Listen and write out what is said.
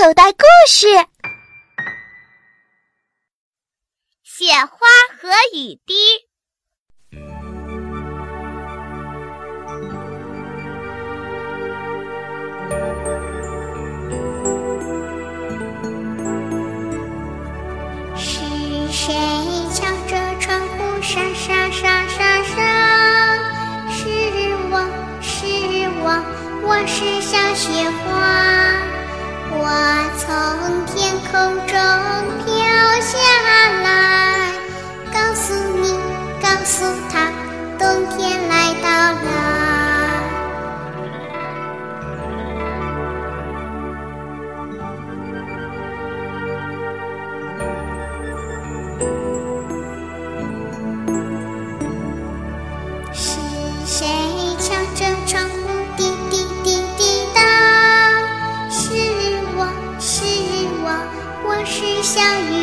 口袋故事：雪花和雨滴。是谁敲着窗户沙沙沙沙沙？是我，是我，我是小雪花。我从飘下来，告诉你，告诉他，冬天来到了。是谁敲着窗户滴滴滴滴答？是我是，我是小雨